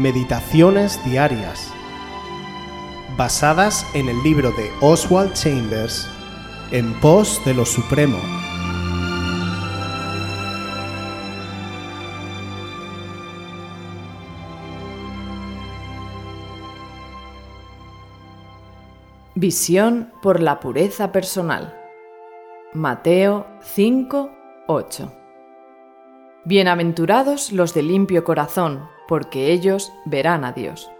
Meditaciones Diarias, basadas en el libro de Oswald Chambers, En pos de lo Supremo. Visión por la pureza personal. Mateo 5, 8. Bienaventurados los de limpio corazón, porque ellos verán a Dios.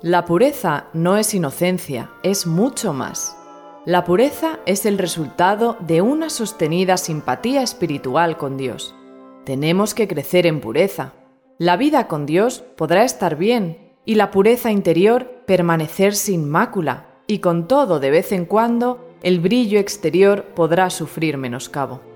La pureza no es inocencia, es mucho más. La pureza es el resultado de una sostenida simpatía espiritual con Dios. Tenemos que crecer en pureza. La vida con Dios podrá estar bien y la pureza interior permanecer sin mácula, y con todo de vez en cuando el brillo exterior podrá sufrir menoscabo.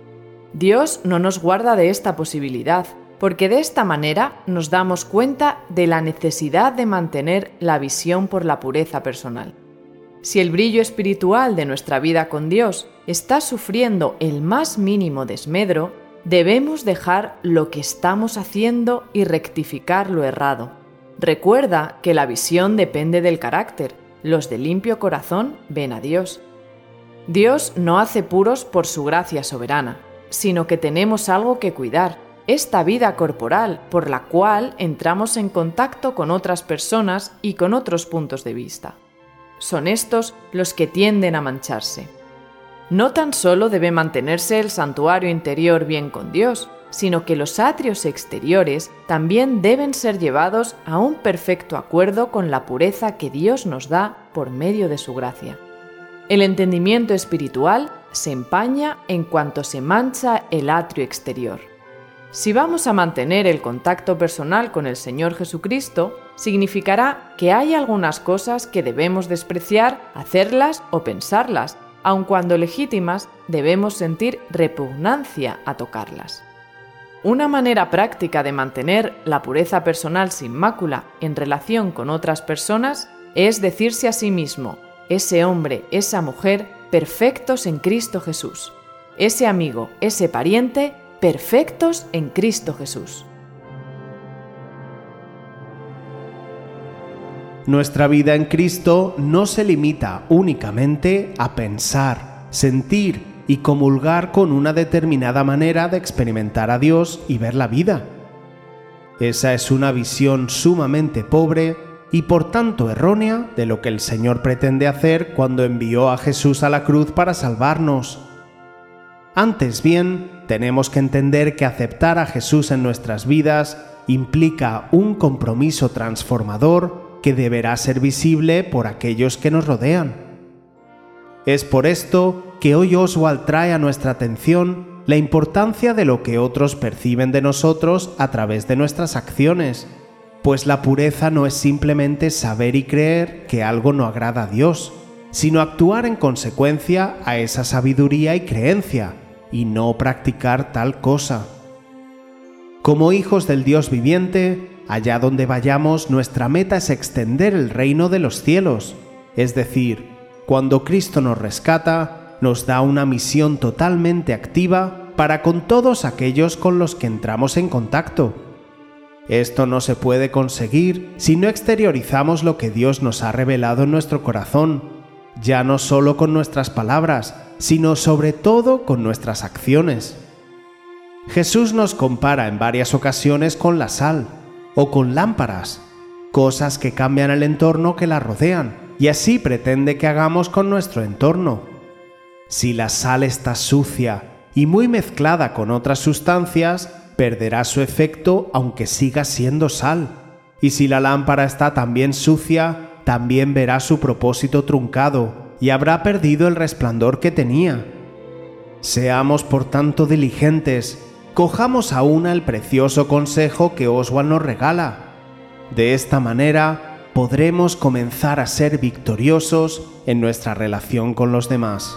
Dios no nos guarda de esta posibilidad, porque de esta manera nos damos cuenta de la necesidad de mantener la visión por la pureza personal. Si el brillo espiritual de nuestra vida con Dios está sufriendo el más mínimo desmedro, debemos dejar lo que estamos haciendo y rectificar lo errado. Recuerda que la visión depende del carácter. Los de limpio corazón ven a Dios. Dios no hace puros por su gracia soberana, sino que tenemos algo que cuidar, esta vida corporal por la cual entramos en contacto con otras personas y con otros puntos de vista. Son estos los que tienden a mancharse. No tan solo debe mantenerse el santuario interior bien con Dios, sino que los atrios exteriores también deben ser llevados a un perfecto acuerdo con la pureza que Dios nos da por medio de su gracia. El entendimiento espiritual se empaña en cuanto se mancha el atrio exterior. Si vamos a mantener el contacto personal con el Señor Jesucristo, significará que hay algunas cosas que debemos despreciar, hacerlas o pensarlas, aun cuando legítimas debemos sentir repugnancia a tocarlas. Una manera práctica de mantener la pureza personal sin mácula en relación con otras personas es decirse a sí mismo, ese hombre, esa mujer, perfectos en Cristo Jesús. Ese amigo, ese pariente, perfectos en Cristo Jesús. Nuestra vida en Cristo no se limita únicamente a pensar, sentir y comulgar con una determinada manera de experimentar a Dios y ver la vida. Esa es una visión sumamente pobre y por tanto errónea de lo que el Señor pretende hacer cuando envió a Jesús a la cruz para salvarnos. Antes bien, tenemos que entender que aceptar a Jesús en nuestras vidas implica un compromiso transformador que deberá ser visible por aquellos que nos rodean. Es por esto que hoy Oswald trae a nuestra atención la importancia de lo que otros perciben de nosotros a través de nuestras acciones, pues la pureza no es simplemente saber y creer que algo no agrada a Dios, sino actuar en consecuencia a esa sabiduría y creencia, y no practicar tal cosa. Como hijos del Dios viviente, allá donde vayamos nuestra meta es extender el reino de los cielos, es decir, cuando Cristo nos rescata, nos da una misión totalmente activa para con todos aquellos con los que entramos en contacto. Esto no se puede conseguir si no exteriorizamos lo que Dios nos ha revelado en nuestro corazón, ya no solo con nuestras palabras, sino sobre todo con nuestras acciones. Jesús nos compara en varias ocasiones con la sal o con lámparas, cosas que cambian el entorno que la rodean, y así pretende que hagamos con nuestro entorno. Si la sal está sucia y muy mezclada con otras sustancias, perderá su efecto aunque siga siendo sal. Y si la lámpara está también sucia, también verá su propósito truncado y habrá perdido el resplandor que tenía. Seamos por tanto diligentes, cojamos a una el precioso consejo que Oswald nos regala. De esta manera podremos comenzar a ser victoriosos en nuestra relación con los demás.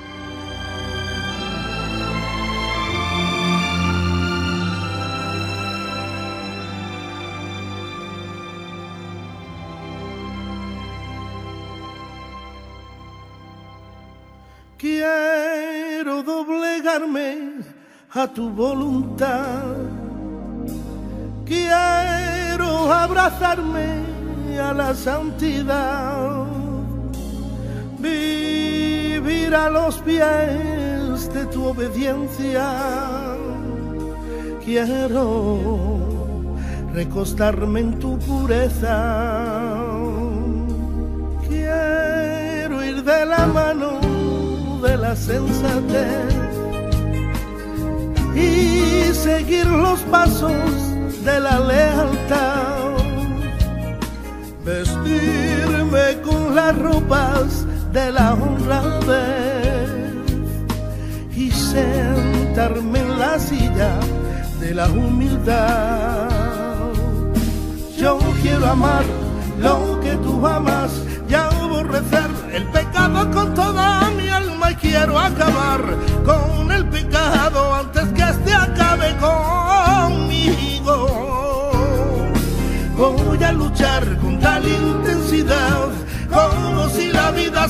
Quiero doblegarme a tu voluntad. Quiero abrazarme a la santidad. Vivir a los pies de tu obediencia. Quiero recostarme en tu pureza. Quiero ir de la mano de la sensatez y seguir los pasos de la lealtad. Vestirme con las ropas de la honradez y sentarme en la silla de la humildad. Yo quiero amar lo que tú amas y aborrecer el pecado con toda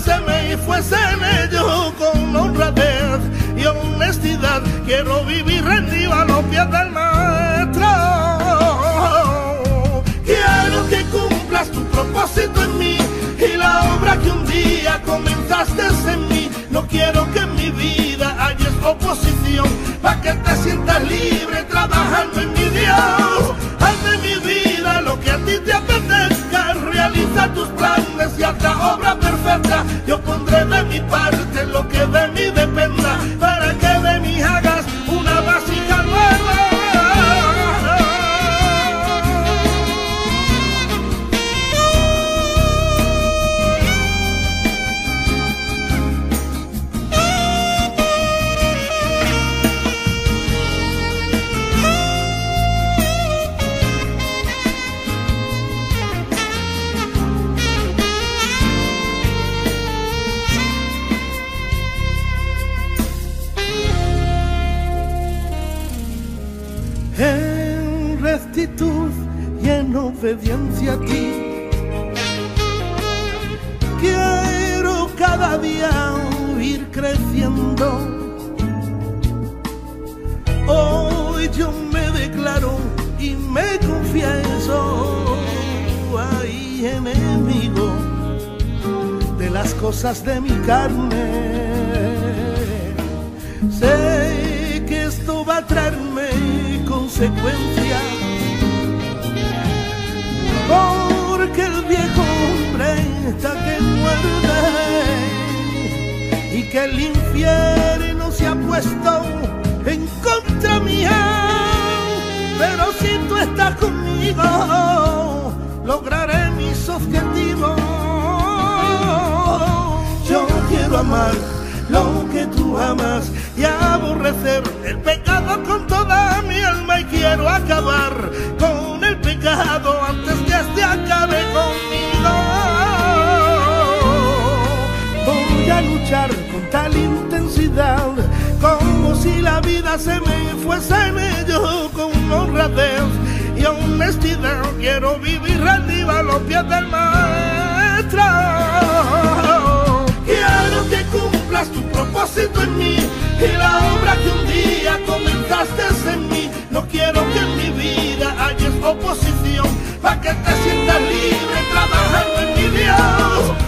la vida se me fuese en ello con honradez y honestidad. Quiero vivir rendido a los pies del maestro. Quiero que cumplas tu propósito en mí y la obra que un día comenzaste en mí. No quiero que en mi vida haya oposición, para que te sientas libre trabajando en mi Dios. Haz de mi vida lo que a ti te apetezca, realiza tus planes y haz la obra rectitud y en obediencia a ti. Quiero cada día ir creciendo. Hoy yo me declaro y me confieso, ay enemigo de las cosas de mi carne. Sé que esto va a traerme consecuencias, porque el viejo hombre está que muerde y que el infierno se ha puesto en contra mía. Pero si tú estás conmigo, lograré mis objetivos. Yo quiero amar lo que tú amas y aborrecer el pecado con toda mi alma y quiero acabar con el pecado con tal intensidad como si la vida se me fuese en ello con honradez y honestidad. Quiero vivir rendido a los pies del maestro. Quiero que cumplas tu propósito en mí y la obra que un día comenzaste en mí. No quiero que en mi vida haya oposición para que te sientas libre trabajando en mi Dios.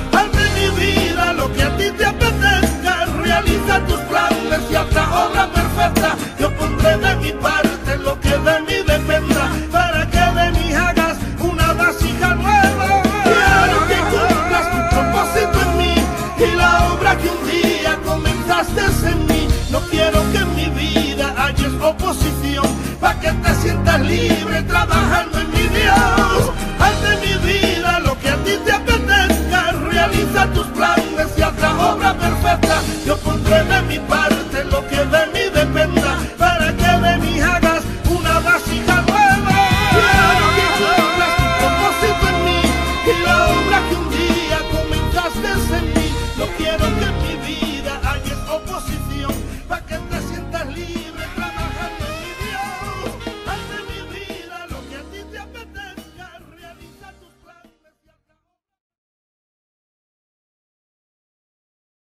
pillow.